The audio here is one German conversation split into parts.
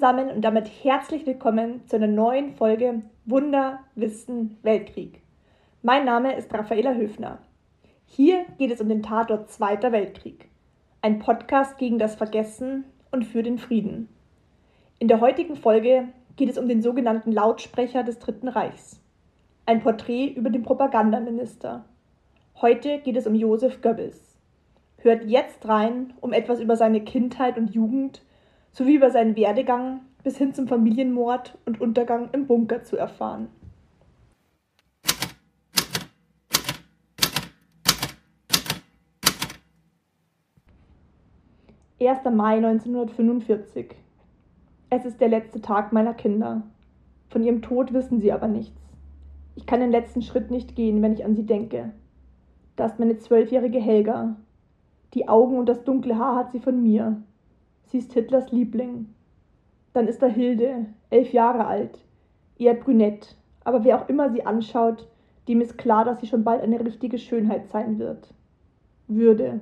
Zusammen und damit herzlich willkommen zu einer neuen Folge Wunder, Wissen, Weltkrieg. Mein Name ist Raffaela Höfner. Hier geht es um den Tatort Zweiter Weltkrieg. Ein Podcast gegen das Vergessen und für den Frieden. In der heutigen Folge geht es um den sogenannten Lautsprecher des Dritten Reichs. Ein Porträt über den Propagandaminister. Heute geht es um Josef Goebbels. Hört jetzt rein, um etwas über seine Kindheit und Jugend sowie über seinen Werdegang bis hin zum Familienmord und Untergang im Bunker zu erfahren. 1. Mai 1945. Es ist der letzte Tag meiner Kinder. Von ihrem Tod wissen sie aber nichts. Ich kann den letzten Schritt nicht gehen, wenn ich an sie denke. Da ist meine zwölfjährige Helga. Die Augen und das dunkle Haar hat sie von mir. Sie ist Hitlers Liebling. Dann ist da Hilde, elf Jahre alt, eher brünett, aber wer auch immer sie anschaut, dem ist klar, dass sie schon bald eine richtige Schönheit sein wird. Würde.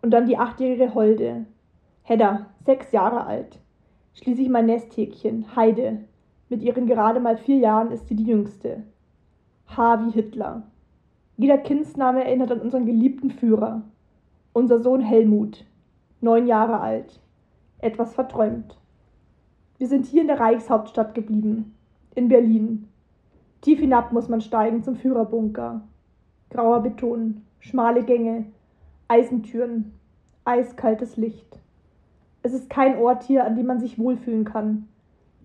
Und dann die achtjährige Holde. Hedda, sechs Jahre alt. Schließlich mein Nesthäkchen, Heide. Mit ihren gerade mal vier Jahren ist sie die jüngste. H wie Hitler. Jeder Kindsname erinnert an unseren geliebten Führer. Unser Sohn Helmut, neun Jahre alt. Etwas verträumt. Wir sind hier in der Reichshauptstadt geblieben. In Berlin. Tief hinab muss man steigen zum Führerbunker. Grauer Beton, schmale Gänge, Eisentüren, eiskaltes Licht. Es ist kein Ort hier, an dem man sich wohlfühlen kann.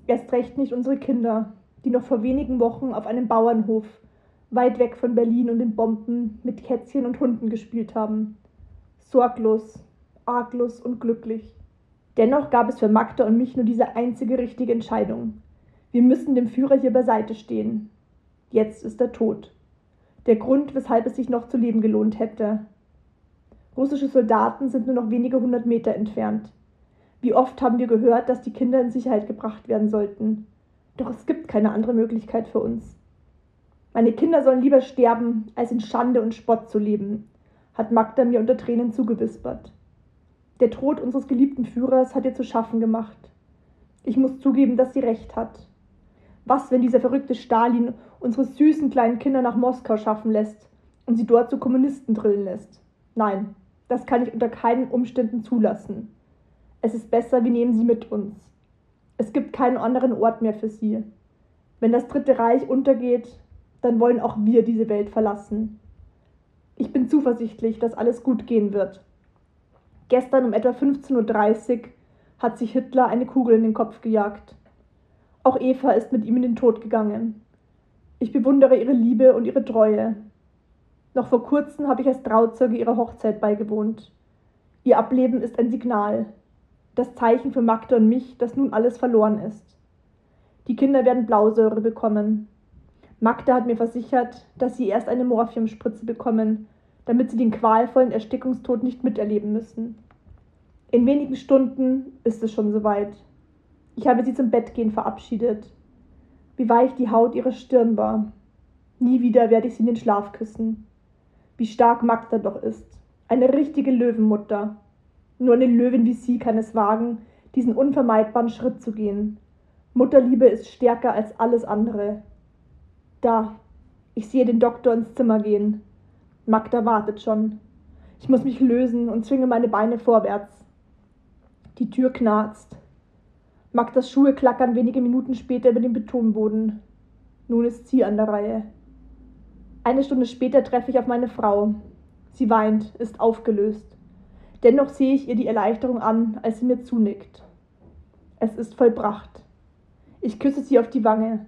Erst recht nicht unsere Kinder, die noch vor wenigen Wochen auf einem Bauernhof, weit weg von Berlin und den Bomben, mit Kätzchen und Hunden gespielt haben. Sorglos, arglos und glücklich. Dennoch gab es für Magda und mich nur diese einzige richtige Entscheidung. Wir müssen dem Führer hier beiseite stehen. Jetzt ist er tot. Der Grund, weshalb es sich noch zu leben gelohnt hätte. Russische Soldaten sind nur noch wenige hundert Meter entfernt. Wie oft haben wir gehört, dass die Kinder in Sicherheit gebracht werden sollten. Doch es gibt keine andere Möglichkeit für uns. Meine Kinder sollen lieber sterben, als in Schande und Spott zu leben, hat Magda mir unter Tränen zugewispert. Der Tod unseres geliebten Führers hat ihr zu schaffen gemacht. Ich muss zugeben, dass sie recht hat. Was, wenn dieser verrückte Stalin unsere süßen kleinen Kinder nach Moskau schaffen lässt und sie dort zu Kommunisten drillen lässt? Nein, das kann ich unter keinen Umständen zulassen. Es ist besser, wir nehmen sie mit uns. Es gibt keinen anderen Ort mehr für sie. Wenn das Dritte Reich untergeht, dann wollen auch wir diese Welt verlassen. Ich bin zuversichtlich, dass alles gut gehen wird. Gestern um etwa 15.30 Uhr hat sich Hitler eine Kugel in den Kopf gejagt. Auch Eva ist mit ihm in den Tod gegangen. Ich bewundere ihre Liebe und ihre Treue. Noch vor kurzem habe ich als Trauzeuge ihrer Hochzeit beigewohnt. Ihr Ableben ist ein Signal, das Zeichen für Magda und mich, dass nun alles verloren ist. Die Kinder werden Blausäure bekommen. Magda hat mir versichert, dass sie erst eine Morphiumspritze bekommen, damit sie den qualvollen Erstickungstod nicht miterleben müssen. In wenigen Stunden ist es schon soweit. Ich habe sie zum Bettgehen verabschiedet. Wie weich die Haut ihrer Stirn war. Nie wieder werde ich sie in den Schlaf küssen. Wie stark Magda doch ist. Eine richtige Löwenmutter. Nur eine Löwin wie sie kann es wagen, diesen unvermeidbaren Schritt zu gehen. Mutterliebe ist stärker als alles andere. Da, ich sehe den Doktor ins Zimmer gehen. Magda wartet schon. Ich muss mich lösen und zwinge meine Beine vorwärts. Die Tür knarzt. Magdas Schuhe klackern wenige Minuten später über den Betonboden. Nun ist sie an der Reihe. Eine Stunde später treffe ich auf meine Frau. Sie weint, ist aufgelöst. Dennoch sehe ich ihr die Erleichterung an, als sie mir zunickt. Es ist vollbracht. Ich küsse sie auf die Wange.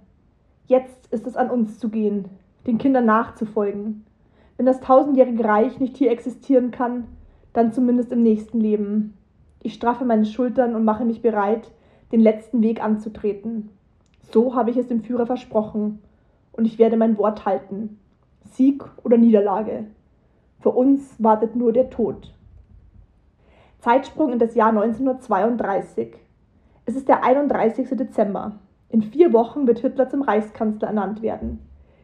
Jetzt ist es an uns zu gehen, den Kindern nachzufolgen. Wenn das tausendjährige Reich nicht hier existieren kann, dann zumindest im nächsten Leben. Ich straffe meine Schultern und mache mich bereit, den letzten Weg anzutreten. So habe ich es dem Führer versprochen, und ich werde mein Wort halten. Sieg oder Niederlage. Für uns wartet nur der Tod. Zeitsprung in das Jahr 1932. Es ist der 31. Dezember. In vier Wochen wird Hitler zum Reichskanzler ernannt werden.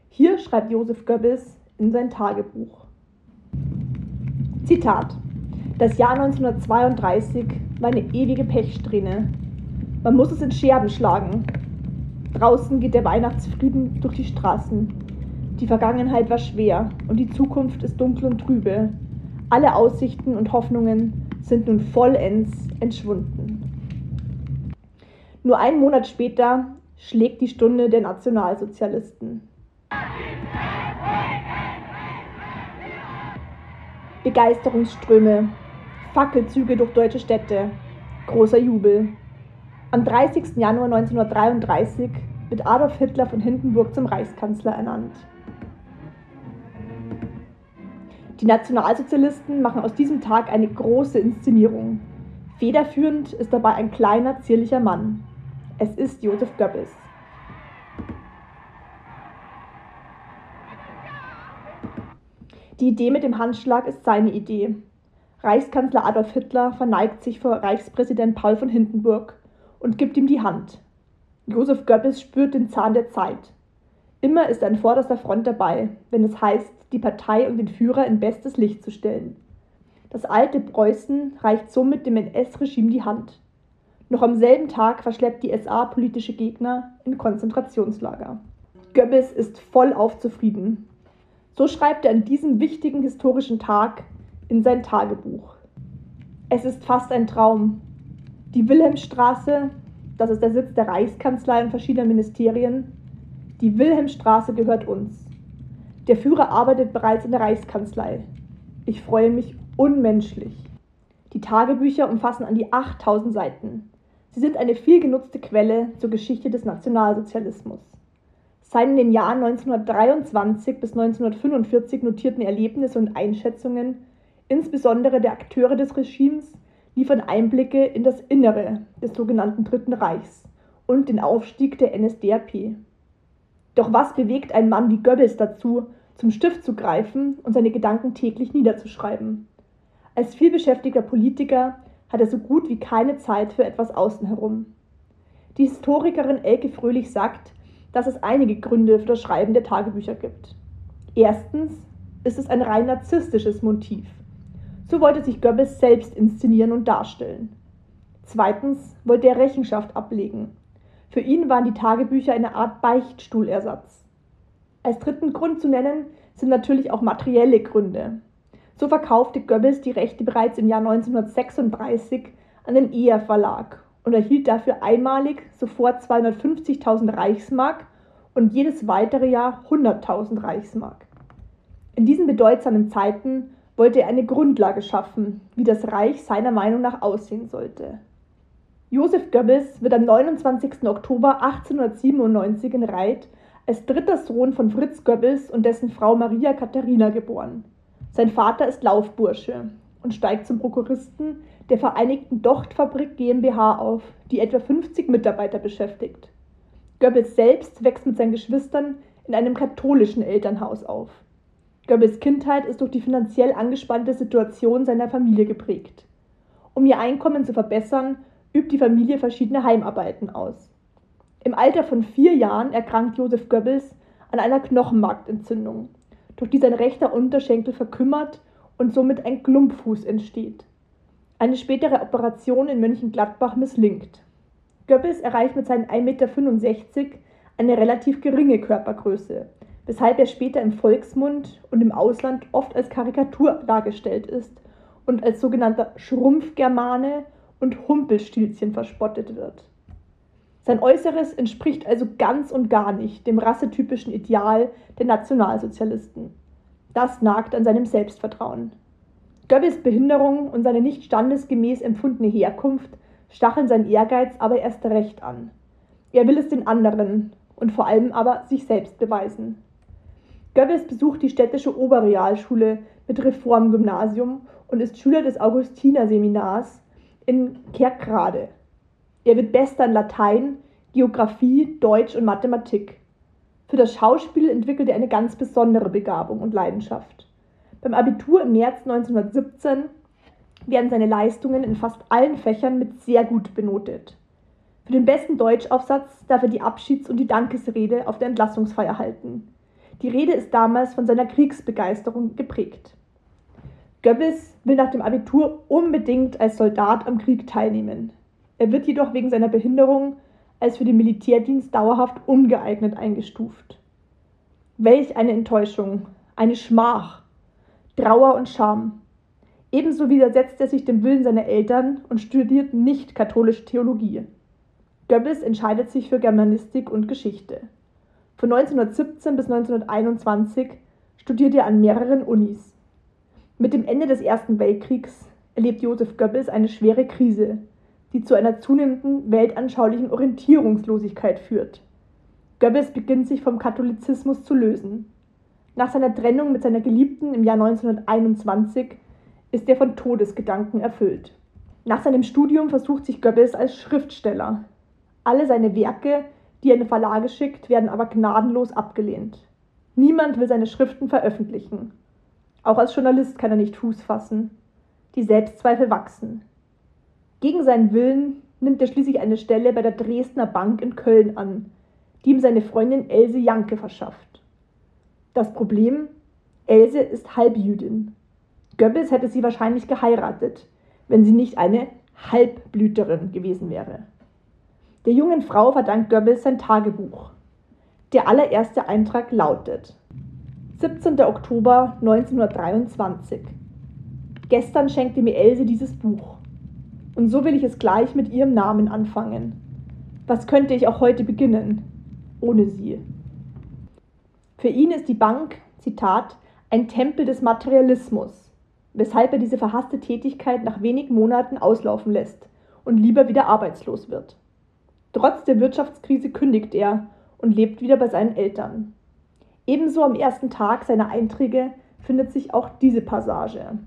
Hier schreibt Josef Goebbels in sein Tagebuch. Zitat. Das Jahr 1932 war eine ewige Pechsträhne. Man muss es in Scherben schlagen. Draußen geht der Weihnachtsfrieden durch die Straßen. Die Vergangenheit war schwer und die Zukunft ist dunkel und trübe. Alle Aussichten und Hoffnungen sind nun vollends entschwunden. Nur einen Monat später schlägt die Stunde der Nationalsozialisten. Begeisterungsströme, Fackelzüge durch deutsche Städte, großer Jubel. Am 30. Januar 1933 wird Adolf Hitler von Hindenburg zum Reichskanzler ernannt. Die Nationalsozialisten machen aus diesem Tag eine große Inszenierung. Federführend ist dabei ein kleiner, zierlicher Mann. Es ist Josef Goebbels. Die Idee mit dem Handschlag ist seine Idee. Reichskanzler Adolf Hitler verneigt sich vor Reichspräsident Paul von Hindenburg und gibt ihm die Hand. Josef Goebbels spürt den Zahn der Zeit. Immer ist er an vorderster Front dabei, wenn es heißt, die Partei und den Führer in bestes Licht zu stellen. Das alte Preußen reicht somit dem NS-Regime die Hand. Noch am selben Tag verschleppt die SA politische Gegner in Konzentrationslager. Goebbels ist vollauf zufrieden. So schreibt er an diesem wichtigen historischen Tag in sein Tagebuch. Es ist fast ein Traum. Die Wilhelmstraße, das ist der Sitz der Reichskanzlei und verschiedener Ministerien, die Wilhelmstraße gehört uns. Der Führer arbeitet bereits in der Reichskanzlei. Ich freue mich unmenschlich. Die Tagebücher umfassen an die 8000 Seiten. Sie sind eine viel genutzte Quelle zur Geschichte des Nationalsozialismus. In den Jahren 1923 bis 1945 notierten Erlebnisse und Einschätzungen, insbesondere der Akteure des Regimes, liefern Einblicke in das Innere des sogenannten Dritten Reichs und den Aufstieg der NSDAP. Doch was bewegt einen Mann wie Goebbels dazu, zum Stift zu greifen und seine Gedanken täglich niederzuschreiben. Als vielbeschäftigter Politiker hat er so gut wie keine Zeit für etwas außen herum. Die Historikerin Elke Fröhlich sagt, dass es einige Gründe für das Schreiben der Tagebücher gibt. Erstens ist es ein rein narzisstisches Motiv. So wollte sich Goebbels selbst inszenieren und darstellen. Zweitens wollte er Rechenschaft ablegen. Für ihn waren die Tagebücher eine Art Beichtstuhlersatz. Als dritten Grund zu nennen sind natürlich auch materielle Gründe. So verkaufte Goebbels die Rechte bereits im Jahr 1936 an den ER Verlag und erhielt dafür einmalig sofort 250.000 Reichsmark und jedes weitere Jahr 100.000 Reichsmark. In diesen bedeutsamen Zeiten wollte er eine Grundlage schaffen, wie das Reich seiner Meinung nach aussehen sollte. Josef Goebbels wird am 29. Oktober 1897 in Reit als dritter Sohn von Fritz Goebbels und dessen Frau Maria Katharina geboren. Sein Vater ist Laufbursche und steigt zum Prokuristen der Vereinigten Dochtfabrik GmbH auf, die etwa 50 Mitarbeiter beschäftigt. Goebbels selbst wächst mit seinen Geschwistern in einem katholischen Elternhaus auf. Goebbels Kindheit ist durch die finanziell angespannte Situation seiner Familie geprägt. Um ihr Einkommen zu verbessern, übt die Familie verschiedene Heimarbeiten aus. Im Alter von vier Jahren erkrankt Josef Goebbels an einer Knochenmarkentzündung, durch die sein rechter Unterschenkel verkümmert und somit ein Klumpfuß entsteht. Eine spätere Operation in Mönchengladbach misslingt. Goebbels erreicht mit seinen 1,65 Meter eine relativ geringe Körpergröße, weshalb er später im Volksmund und im Ausland oft als Karikatur dargestellt ist und als sogenannter Schrumpfgermane und Humpelstilzchen verspottet wird. Sein Äußeres entspricht also ganz und gar nicht dem rassetypischen Ideal der Nationalsozialisten. Das nagt an seinem Selbstvertrauen. Goebbels Behinderung und seine nicht standesgemäß empfundene Herkunft stacheln seinen Ehrgeiz aber erst recht an. Er will es den anderen und vor allem aber sich selbst beweisen. Goebbels besucht die städtische Oberrealschule mit Reformgymnasium und ist Schüler des Augustinerseminars in Kerkrade. Er wird Bester in Latein, Geographie, Deutsch und Mathematik. Für das Schauspiel entwickelt er eine ganz besondere Begabung und Leidenschaft. Beim Abitur im März 1917 werden seine Leistungen in fast allen Fächern mit sehr gut benotet. Für den besten Deutschaufsatz darf er die Abschieds- und die Dankesrede auf der Entlassungsfeier halten. Die Rede ist damals von seiner Kriegsbegeisterung geprägt. Goebbels will nach dem Abitur unbedingt als Soldat am Krieg teilnehmen. Er wird jedoch wegen seiner Behinderung als für den Militärdienst dauerhaft ungeeignet eingestuft. Welch eine Enttäuschung, eine Schmach, Trauer und Scham. Ebenso widersetzt er sich dem Willen seiner Eltern und studiert nicht katholische Theologie. Goebbels entscheidet sich für Germanistik und Geschichte. Von 1917 bis 1921 studiert er an mehreren Unis. Mit dem Ende des Ersten Weltkriegs erlebt Josef Goebbels eine schwere Krise, die zu einer zunehmenden weltanschaulichen Orientierungslosigkeit führt. Goebbels beginnt sich vom Katholizismus zu lösen. Nach seiner Trennung mit seiner Geliebten im Jahr 1921 ist er von Todesgedanken erfüllt. Nach seinem Studium versucht sich Goebbels als Schriftsteller. Alle seine Werke, die er in Verlage schickt, werden aber gnadenlos abgelehnt. Niemand will seine Schriften veröffentlichen. Auch als Journalist kann er nicht Fuß fassen. Die Selbstzweifel wachsen. Gegen seinen Willen nimmt er schließlich eine Stelle bei der Dresdner Bank in Köln an, die ihm seine Freundin Else Janke verschafft. Das Problem, Else ist Halbjüdin. Goebbels hätte sie wahrscheinlich geheiratet, wenn sie nicht eine Halbblüterin gewesen wäre. Der jungen Frau verdankt Goebbels sein Tagebuch. Der allererste Eintrag lautet 17. Oktober 1923. Gestern schenkte mir Else dieses Buch. Und so will ich es gleich mit ihrem Namen anfangen. Was könnte ich auch heute beginnen, ohne sie? Für ihn ist die Bank, Zitat, ein Tempel des Materialismus, weshalb er diese verhasste Tätigkeit nach wenigen Monaten auslaufen lässt und lieber wieder arbeitslos wird. Trotz der Wirtschaftskrise kündigt er und lebt wieder bei seinen Eltern. Ebenso am ersten Tag seiner Einträge findet sich auch diese Passage.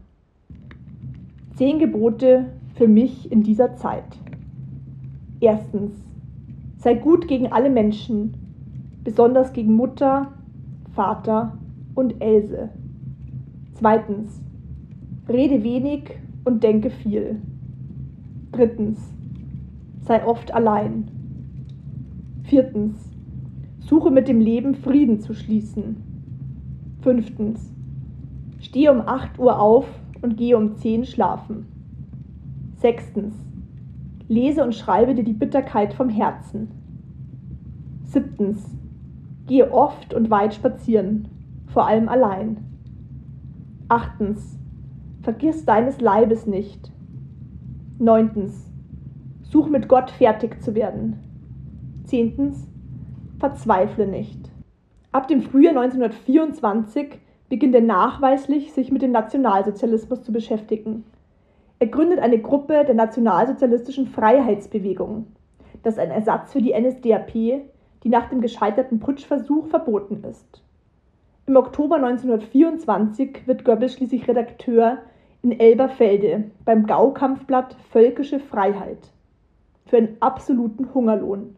Zehn Gebote für mich in dieser Zeit. Erstens, sei gut gegen alle Menschen, besonders gegen Mutter, Vater und Else. Zweitens, rede wenig und denke viel. Drittens, sei oft allein. Viertens, suche mit dem Leben Frieden zu schließen. Fünftens, stehe um 8 Uhr auf und gehe um 10 schlafen. Sechstens, lese und schreibe dir die Bitterkeit vom Herzen. Siebtens, gehe oft und weit spazieren, vor allem allein. Achtens, vergiss deines Leibes nicht. Neuntens, such mit Gott fertig zu werden. Zehntens, verzweifle nicht. Ab dem Frühjahr 1924 beginnt er nachweislich, sich mit dem Nationalsozialismus zu beschäftigen. Er gründet eine Gruppe der nationalsozialistischen Freiheitsbewegung. Das ein Ersatz für die NSDAP, die nach dem gescheiterten Putschversuch verboten ist. Im Oktober 1924 wird Goebbels schließlich Redakteur in Elberfelde beim Gaukampfblatt Völkische Freiheit für einen absoluten Hungerlohn.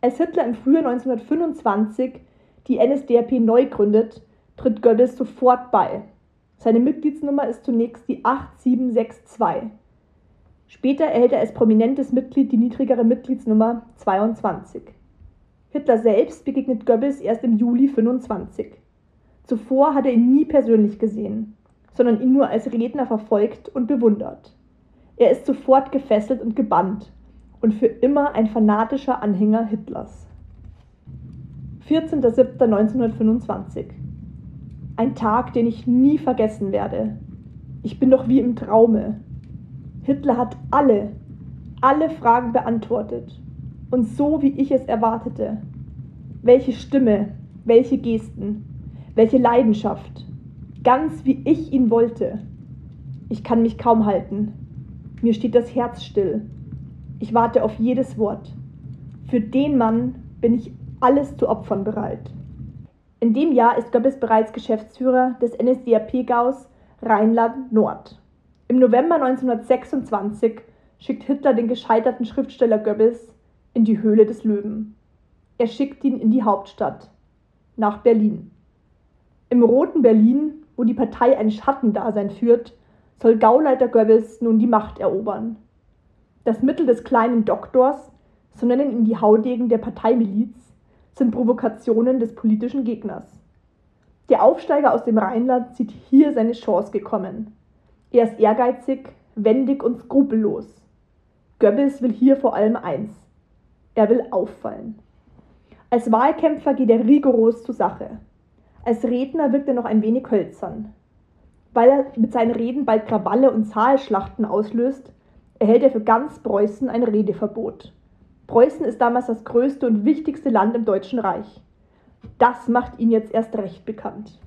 Als Hitler im Frühjahr 1925 die NSDAP neu gründet, tritt Goebbels sofort bei seine Mitgliedsnummer ist zunächst die 8762. Später erhält er als prominentes Mitglied die niedrigere Mitgliedsnummer 22. Hitler selbst begegnet Goebbels erst im Juli 25. Zuvor hat er ihn nie persönlich gesehen, sondern ihn nur als Redner verfolgt und bewundert. Er ist sofort gefesselt und gebannt und für immer ein fanatischer Anhänger Hitlers. 14.07.1925 ein Tag, den ich nie vergessen werde. Ich bin doch wie im Traume. Hitler hat alle, alle Fragen beantwortet. Und so, wie ich es erwartete. Welche Stimme, welche Gesten, welche Leidenschaft. Ganz wie ich ihn wollte. Ich kann mich kaum halten. Mir steht das Herz still. Ich warte auf jedes Wort. Für den Mann bin ich alles zu opfern bereit. In dem Jahr ist Goebbels bereits Geschäftsführer des NSDAP-Gaus Rheinland Nord. Im November 1926 schickt Hitler den gescheiterten Schriftsteller Goebbels in die Höhle des Löwen. Er schickt ihn in die Hauptstadt, nach Berlin. Im roten Berlin, wo die Partei ein Schattendasein führt, soll Gauleiter Goebbels nun die Macht erobern. Das Mittel des kleinen Doktors, so nennen ihn die Haudegen der Parteimiliz, sind Provokationen des politischen Gegners. Der Aufsteiger aus dem Rheinland sieht hier seine Chance gekommen. Er ist ehrgeizig, wendig und skrupellos. Goebbels will hier vor allem eins. Er will auffallen. Als Wahlkämpfer geht er rigoros zur Sache. Als Redner wirkt er noch ein wenig hölzern. Weil er mit seinen Reden bald Krawalle und Zahlschlachten auslöst, erhält er für ganz Preußen ein Redeverbot. Preußen ist damals das größte und wichtigste Land im Deutschen Reich. Das macht ihn jetzt erst recht bekannt.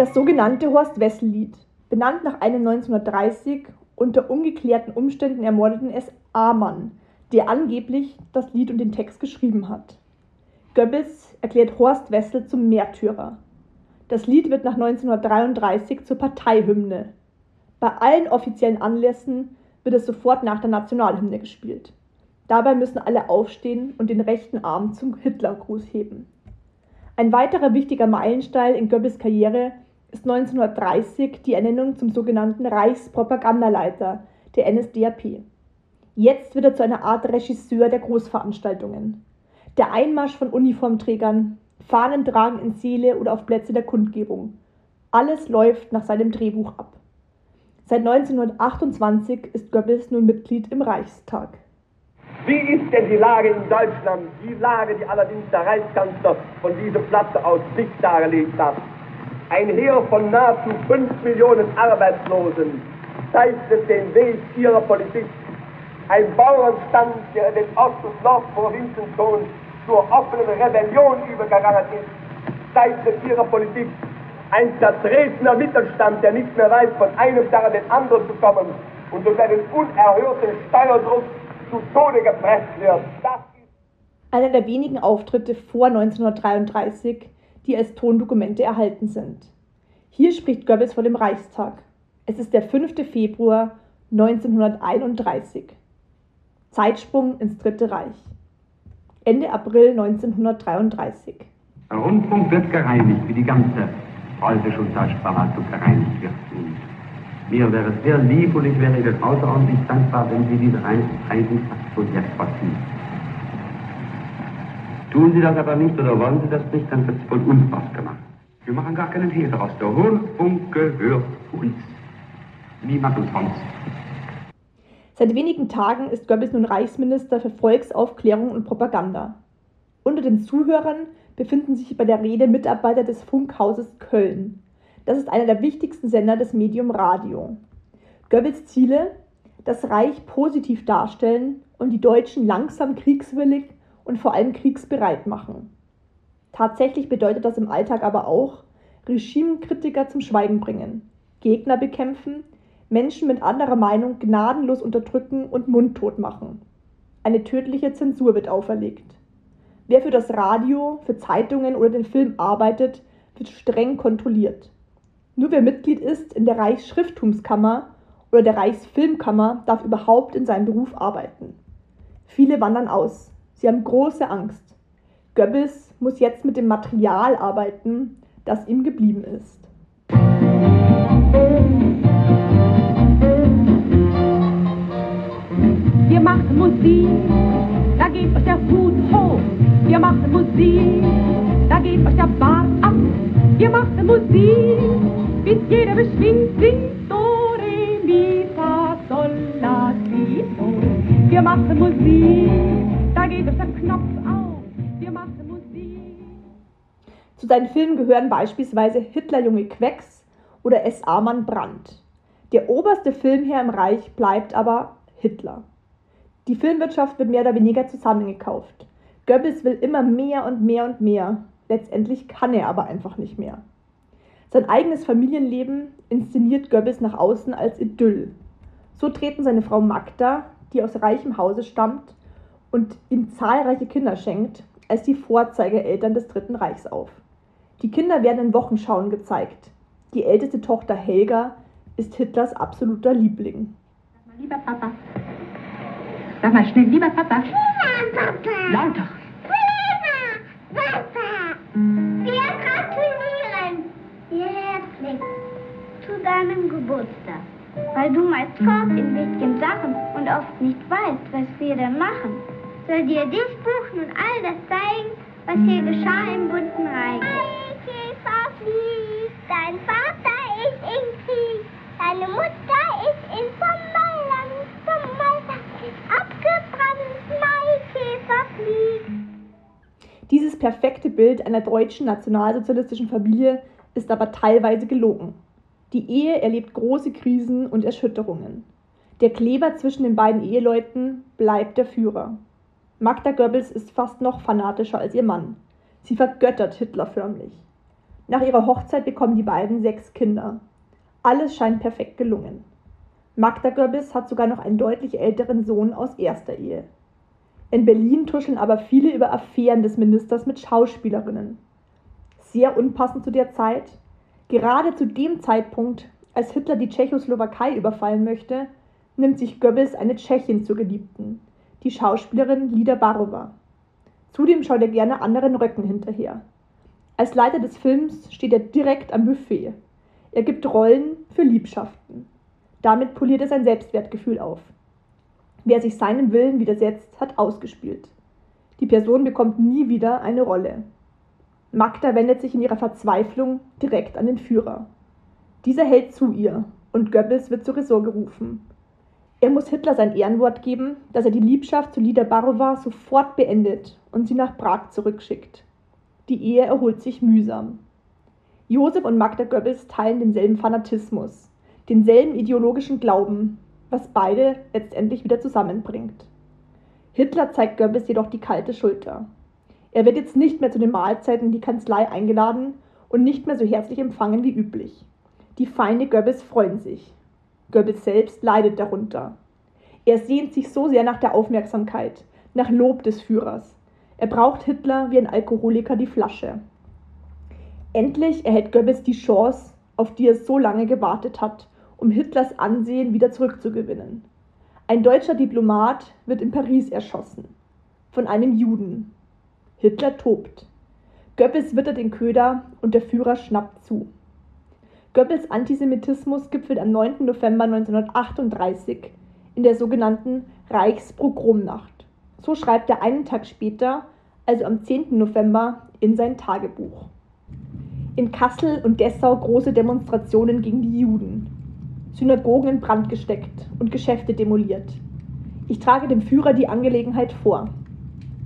Das sogenannte Horst-Wessel-Lied, benannt nach einem 1930 unter ungeklärten Umständen ermordeten SA-Mann, der angeblich das Lied und den Text geschrieben hat. Goebbels erklärt Horst Wessel zum Märtyrer. Das Lied wird nach 1933 zur Parteihymne. Bei allen offiziellen Anlässen wird es sofort nach der Nationalhymne gespielt. Dabei müssen alle aufstehen und den rechten Arm zum Hitlergruß heben. Ein weiterer wichtiger Meilenstein in Goebbels Karriere ist 1930 die Ernennung zum sogenannten Reichspropagandaleiter der NSDAP. Jetzt wird er zu einer Art Regisseur der Großveranstaltungen. Der Einmarsch von Uniformträgern, Fahnen tragen in Seele oder auf Plätze der Kundgebung. Alles läuft nach seinem Drehbuch ab. Seit 1928 ist Goebbels nun Mitglied im Reichstag. Wie ist denn die Lage in Deutschland? Die Lage, die allerdings der Reichskanzler von diesem Platz aus nicht dargelegt hat. Ein Heer von nahezu 5 Millionen Arbeitslosen zeichnet den Weg ihrer Politik. Ein Bauernstand, der in den Ost- und Nordprovinzen schon zur offenen Rebellion übergegangen ist, zeichnet ihre Politik. Ein zertretener Mittelstand, der nicht mehr weiß, von einem Tag an den anderen zu kommen und durch einen unerhörten Steuerdruck zu Tode gepresst wird. Das ist Einer der wenigen Auftritte vor 1933 die als Tondokumente erhalten sind. Hier spricht Goebbels vor dem Reichstag. Es ist der 5. Februar 1931. Zeitsprung ins Dritte Reich. Ende April 1933. Der Rundfunk wird gereinigt, wie die ganze preußische und deutsche Verwaltung gereinigt wird. Mir wäre es sehr lieb und ich wäre Ihnen außerordentlich dankbar, wenn Sie diese Reinigungsaktion jetzt fortziehen. Tun Sie das aber nicht oder wollen Sie das nicht, dann wird es von uns ausgemacht. Wir machen gar keinen Hehl daraus. Der Rundfunk gehört uns. Niemand und sonst. Seit wenigen Tagen ist Goebbels nun Reichsminister für Volksaufklärung und Propaganda. Unter den Zuhörern befinden sich bei der Rede Mitarbeiter des Funkhauses Köln. Das ist einer der wichtigsten Sender des Medium Radio. Goebbels Ziele: das Reich positiv darstellen und die Deutschen langsam kriegswillig und vor allem kriegsbereit machen. Tatsächlich bedeutet das im Alltag aber auch Regimekritiker zum Schweigen bringen, Gegner bekämpfen, Menschen mit anderer Meinung gnadenlos unterdrücken und mundtot machen. Eine tödliche Zensur wird auferlegt. Wer für das Radio, für Zeitungen oder den Film arbeitet, wird streng kontrolliert. Nur wer Mitglied ist in der Reichsschrifttumskammer oder der Reichsfilmkammer, darf überhaupt in seinem Beruf arbeiten. Viele wandern aus. Sie haben große Angst. Goebbels muss jetzt mit dem Material arbeiten, das ihm geblieben ist. Wir machen Musik, da geht euch der Hut hoch. Wir machen Musik, da geht euch der Bart ab. Wir machen Musik, bis jeder beschwingt singt Do, Re, Mi, Fa, Sol, La, Si, Do. Wir machen Musik, geht euch der Knopf auf. Wir machen Musik. Zu seinen Filmen gehören beispielsweise Hitlerjunge Quecks oder SA-Mann Brandt. Der oberste Filmherr im Reich bleibt aber Hitler. Die Filmwirtschaft wird mehr oder weniger zusammengekauft. Goebbels will immer mehr und mehr und mehr. Letztendlich kann er aber einfach nicht mehr. Sein eigenes Familienleben inszeniert Goebbels nach außen als Idyll. So treten seine Frau Magda, die aus reichem Hause stammt und ihm zahlreiche Kinder schenkt, als die Vorzeigeeltern des Dritten Reichs auf. Die Kinder werden in Wochenschauen gezeigt. Die älteste Tochter Helga ist Hitlers absoluter Liebling. Lieber Papa. Sag mal schnell, lieber Papa. Lieber Papa. Lauter. Lieber Papa. Wir gratulieren dir herzlich zu deinem Geburtstag. Weil du meist fort in wichtigen Sachen und oft nicht weißt, was wir denn machen, soll dir dies Buch nun all das zeigen, was hier geschah im bunten Reich. Käfer fliegt, dein Vater ist im Krieg, deine Mutter ist in Sommerland, Sommerland ist abgebrannt, Maikäfer fliegt. Dieses perfekte Bild einer deutschen nationalsozialistischen Familie ist aber teilweise gelogen. Die Ehe erlebt große Krisen und Erschütterungen. Der Kleber zwischen den beiden Eheleuten bleibt der Führer. Magda Goebbels ist fast noch fanatischer als ihr Mann. Sie vergöttert Hitler förmlich. Nach ihrer Hochzeit bekommen die beiden sechs Kinder. Alles scheint perfekt gelungen. Magda Goebbels hat sogar noch einen deutlich älteren Sohn aus erster Ehe. In Berlin tuscheln aber viele über Affären des Ministers mit Schauspielerinnen. Sehr unpassend zu der Zeit, Gerade zu dem Zeitpunkt, als Hitler die Tschechoslowakei überfallen möchte, nimmt sich Goebbels eine Tschechin zur Geliebten, die Schauspielerin Lida Barova. Zudem schaut er gerne anderen Röcken hinterher. Als Leiter des Films steht er direkt am Buffet. Er gibt Rollen für Liebschaften. Damit poliert er sein Selbstwertgefühl auf. Wer sich seinem Willen widersetzt, hat ausgespielt. Die Person bekommt nie wieder eine Rolle. Magda wendet sich in ihrer Verzweiflung direkt an den Führer. Dieser hält zu ihr und Goebbels wird zur Ressort gerufen. Er muss Hitler sein Ehrenwort geben, dass er die Liebschaft zu Lida Barova sofort beendet und sie nach Prag zurückschickt. Die Ehe erholt sich mühsam. Josef und Magda Goebbels teilen denselben Fanatismus, denselben ideologischen Glauben, was beide letztendlich wieder zusammenbringt. Hitler zeigt Goebbels jedoch die kalte Schulter. Er wird jetzt nicht mehr zu den Mahlzeiten in die Kanzlei eingeladen und nicht mehr so herzlich empfangen wie üblich. Die Feinde Goebbels freuen sich. Goebbels selbst leidet darunter. Er sehnt sich so sehr nach der Aufmerksamkeit, nach Lob des Führers. Er braucht Hitler wie ein Alkoholiker die Flasche. Endlich erhält Goebbels die Chance, auf die er so lange gewartet hat, um Hitlers Ansehen wieder zurückzugewinnen. Ein deutscher Diplomat wird in Paris erschossen. Von einem Juden. Hitler tobt. Goebbels wittert den Köder und der Führer schnappt zu. Goebbels Antisemitismus gipfelt am 9. November 1938 in der sogenannten Reichspogromnacht. So schreibt er einen Tag später, also am 10. November, in sein Tagebuch. In Kassel und Dessau große Demonstrationen gegen die Juden. Synagogen in Brand gesteckt und Geschäfte demoliert. Ich trage dem Führer die Angelegenheit vor.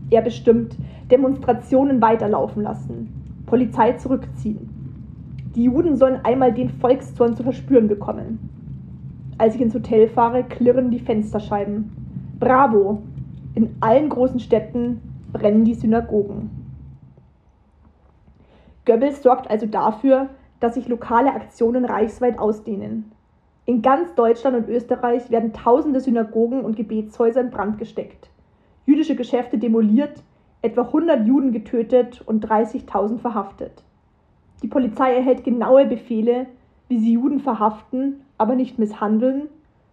Er bestimmt, Demonstrationen weiterlaufen lassen, Polizei zurückziehen. Die Juden sollen einmal den Volkszorn zu verspüren bekommen. Als ich ins Hotel fahre, klirren die Fensterscheiben. Bravo! In allen großen Städten brennen die Synagogen. Goebbels sorgt also dafür, dass sich lokale Aktionen reichsweit ausdehnen. In ganz Deutschland und Österreich werden tausende Synagogen und Gebetshäuser in Brand gesteckt, jüdische Geschäfte demoliert, etwa 100 Juden getötet und 30.000 verhaftet. Die Polizei erhält genaue Befehle, wie sie Juden verhaften, aber nicht misshandeln,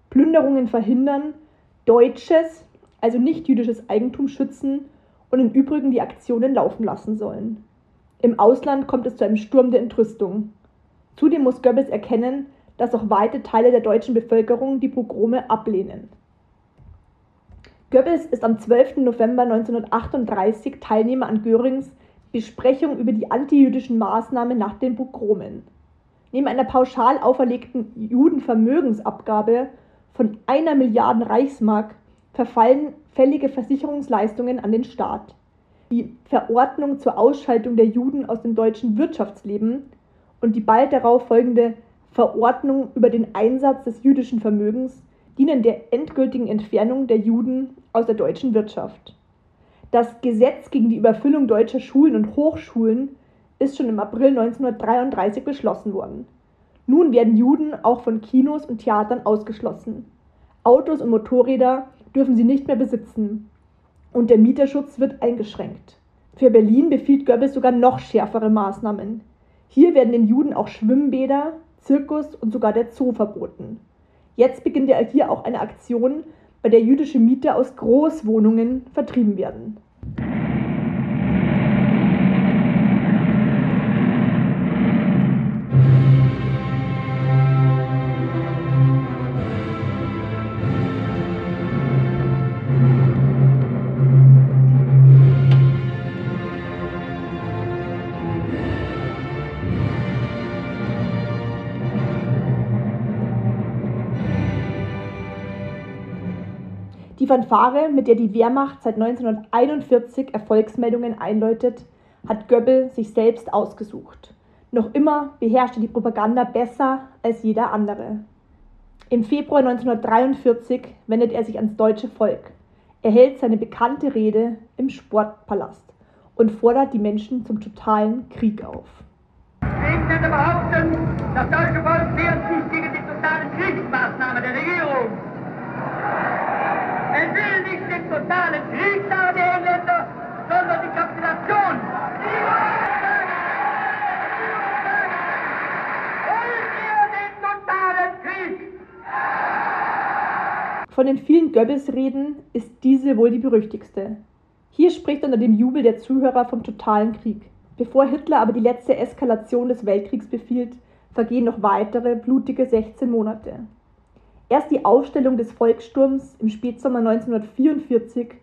Plünderungen verhindern, deutsches, also nicht jüdisches Eigentum schützen und im Übrigen die Aktionen laufen lassen sollen. Im Ausland kommt es zu einem Sturm der Entrüstung. Zudem muss Goebbels erkennen, dass auch weite Teile der deutschen Bevölkerung die Pogrome ablehnen. Goebbels ist am 12. November 1938 Teilnehmer an Görings Besprechung über die antijüdischen Maßnahmen nach den Pogromen. Neben einer pauschal auferlegten Judenvermögensabgabe von einer Milliarde Reichsmark verfallen fällige Versicherungsleistungen an den Staat. Die Verordnung zur Ausschaltung der Juden aus dem deutschen Wirtschaftsleben und die bald darauf folgende Verordnung über den Einsatz des jüdischen Vermögens dienen der endgültigen Entfernung der Juden aus der deutschen Wirtschaft. Das Gesetz gegen die Überfüllung deutscher Schulen und Hochschulen ist schon im April 1933 beschlossen worden. Nun werden Juden auch von Kinos und Theatern ausgeschlossen. Autos und Motorräder dürfen sie nicht mehr besitzen. Und der Mieterschutz wird eingeschränkt. Für Berlin befiehlt Goebbels sogar noch schärfere Maßnahmen. Hier werden den Juden auch Schwimmbäder, Zirkus und sogar der Zoo verboten. Jetzt beginnt ja hier auch eine Aktion, bei der jüdische Mieter aus Großwohnungen vertrieben werden. Fanfare, mit der die Wehrmacht seit 1941 Erfolgsmeldungen einläutet, hat Goebbels sich selbst ausgesucht. Noch immer beherrschte die Propaganda besser als jeder andere. Im Februar 1943 wendet er sich ans deutsche Volk. Er hält seine bekannte Rede im Sportpalast und fordert die Menschen zum totalen Krieg auf. Gegnende behaupten, das deutsche Volk wehrt sich gegen die totale Kriegsmaßnahme der Regierung. Es will nicht den totalen Krieg der Engländer, sondern die Kapitulation. Von den vielen Goebbels-Reden ist diese wohl die berüchtigste. Hier spricht unter dem Jubel der Zuhörer vom totalen Krieg. Bevor Hitler aber die letzte Eskalation des Weltkriegs befiehlt, vergehen noch weitere blutige 16 Monate. Erst die Aufstellung des Volkssturms im Spätsommer 1944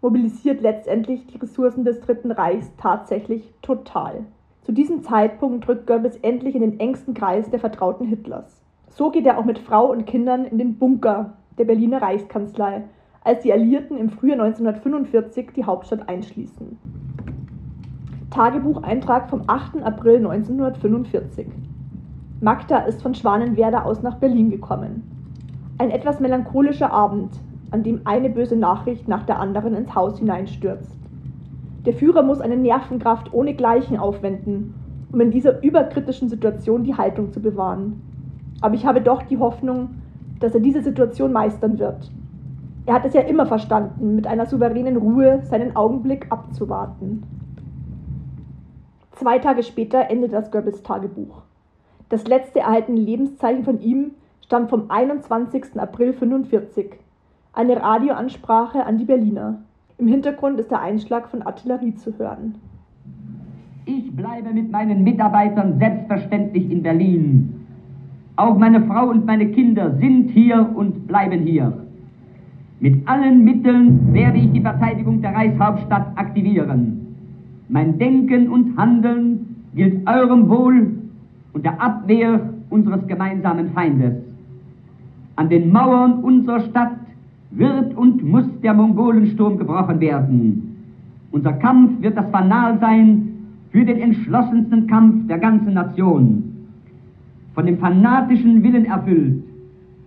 mobilisiert letztendlich die Ressourcen des Dritten Reichs tatsächlich total. Zu diesem Zeitpunkt drückt Goebbels endlich in den engsten Kreis der Vertrauten Hitlers. So geht er auch mit Frau und Kindern in den Bunker der Berliner Reichskanzlei, als die Alliierten im Frühjahr 1945 die Hauptstadt einschließen. Tagebucheintrag vom 8. April 1945. Magda ist von Schwanenwerder aus nach Berlin gekommen. Ein etwas melancholischer Abend, an dem eine böse Nachricht nach der anderen ins Haus hineinstürzt. Der Führer muss eine Nervenkraft ohnegleichen aufwenden, um in dieser überkritischen Situation die Haltung zu bewahren. Aber ich habe doch die Hoffnung, dass er diese Situation meistern wird. Er hat es ja immer verstanden, mit einer souveränen Ruhe seinen Augenblick abzuwarten. Zwei Tage später endet das Goebbels Tagebuch. Das letzte erhaltene Lebenszeichen von ihm stammt vom 21. April 1945. Eine Radioansprache an die Berliner. Im Hintergrund ist der Einschlag von Artillerie zu hören. Ich bleibe mit meinen Mitarbeitern selbstverständlich in Berlin. Auch meine Frau und meine Kinder sind hier und bleiben hier. Mit allen Mitteln werde ich die Verteidigung der Reichshauptstadt aktivieren. Mein Denken und Handeln gilt eurem Wohl und der Abwehr unseres gemeinsamen Feindes. An den Mauern unserer Stadt wird und muss der Mongolensturm gebrochen werden. Unser Kampf wird das Fanal sein für den entschlossensten Kampf der ganzen Nation. Von dem fanatischen Willen erfüllt,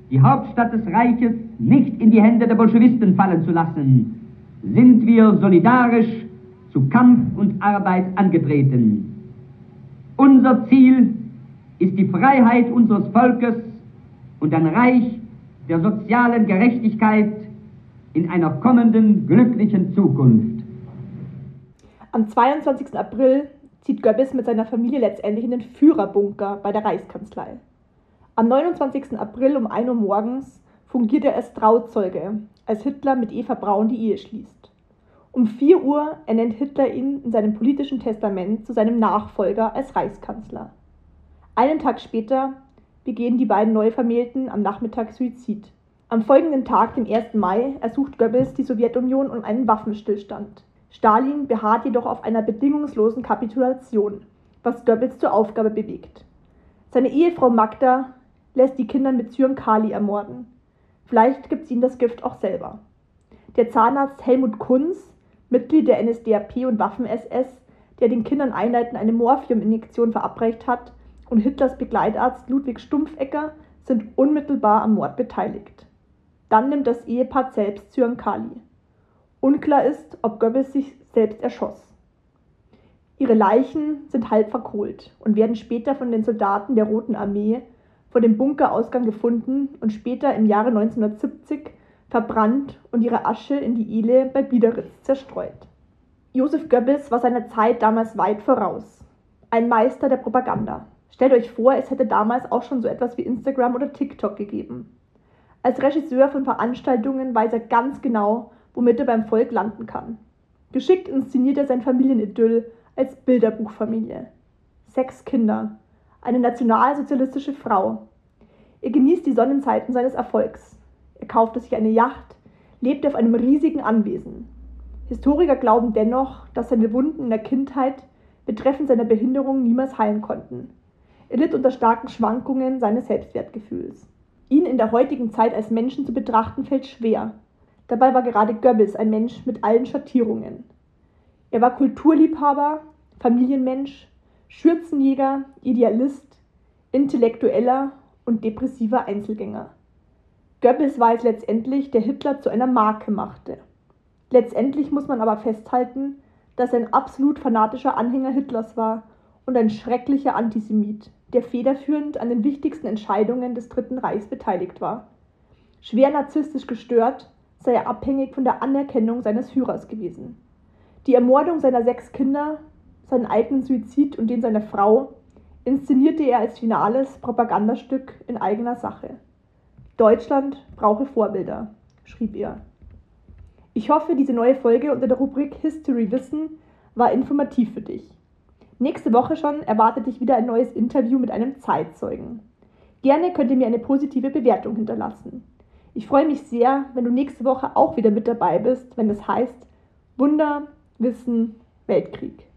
die Hauptstadt des Reiches nicht in die Hände der Bolschewisten fallen zu lassen, sind wir solidarisch zu Kampf und Arbeit angetreten. Unser Ziel ist die Freiheit unseres Volkes und ein Reich der sozialen Gerechtigkeit in einer kommenden glücklichen Zukunft. Am 22. April zieht Goebbels mit seiner Familie letztendlich in den Führerbunker bei der Reichskanzlei. Am 29. April um 1 Uhr morgens fungiert er als Trauzeuge, als Hitler mit Eva Braun die Ehe schließt. Um 4 Uhr ernennt Hitler ihn in seinem politischen Testament zu seinem Nachfolger als Reichskanzler. Einen Tag später begehen die beiden Neuvermählten am Nachmittag Suizid. Am folgenden Tag, dem 1. Mai, ersucht Goebbels die Sowjetunion um einen Waffenstillstand. Stalin beharrt jedoch auf einer bedingungslosen Kapitulation, was Goebbels zur Aufgabe bewegt. Seine Ehefrau Magda lässt die Kinder mit Zyankali ermorden. Vielleicht gibt sie ihnen das Gift auch selber. Der Zahnarzt Helmut Kunz Mitglied der NSDAP und Waffen-SS, der den Kindern einleitend eine Morphiuminjektion verabreicht hat, und Hitlers Begleitarzt Ludwig Stumpfecker sind unmittelbar am Mord beteiligt. Dann nimmt das Ehepaar selbst Zyankali. Unklar ist, ob Goebbels sich selbst erschoss. Ihre Leichen sind halb verkohlt und werden später von den Soldaten der Roten Armee vor dem Bunkerausgang gefunden und später im Jahre 1970 verbrannt und ihre Asche in die Ile bei Biederitz zerstreut. Josef Goebbels war seiner Zeit damals weit voraus. Ein Meister der Propaganda. Stellt euch vor, es hätte damals auch schon so etwas wie Instagram oder TikTok gegeben. Als Regisseur von Veranstaltungen weiß er ganz genau, womit er beim Volk landen kann. Geschickt inszeniert er sein Familienidyll als Bilderbuchfamilie. Sechs Kinder, eine nationalsozialistische Frau. Er genießt die Sonnenzeiten seines Erfolgs. Er kaufte sich eine Yacht, lebte auf einem riesigen Anwesen. Historiker glauben dennoch, dass seine Wunden in der Kindheit betreffend seiner Behinderung niemals heilen konnten. Er litt unter starken Schwankungen seines Selbstwertgefühls. Ihn in der heutigen Zeit als Menschen zu betrachten fällt schwer. Dabei war gerade Goebbels ein Mensch mit allen Schattierungen. Er war Kulturliebhaber, Familienmensch, Schürzenjäger, Idealist, Intellektueller und depressiver Einzelgänger. Goebbels war es letztendlich, der Hitler zu einer Marke machte. Letztendlich muss man aber festhalten, dass er ein absolut fanatischer Anhänger Hitlers war und ein schrecklicher Antisemit, der federführend an den wichtigsten Entscheidungen des Dritten Reichs beteiligt war. Schwer narzisstisch gestört sei er abhängig von der Anerkennung seines Führers gewesen. Die Ermordung seiner sechs Kinder, seinen eigenen Suizid und den seiner Frau inszenierte er als finales Propagandastück in eigener Sache. Deutschland brauche Vorbilder, schrieb er. Ich hoffe, diese neue Folge unter der Rubrik History Wissen war informativ für dich. Nächste Woche schon erwartet dich wieder ein neues Interview mit einem Zeitzeugen. Gerne könnt ihr mir eine positive Bewertung hinterlassen. Ich freue mich sehr, wenn du nächste Woche auch wieder mit dabei bist, wenn es heißt Wunder, Wissen, Weltkrieg.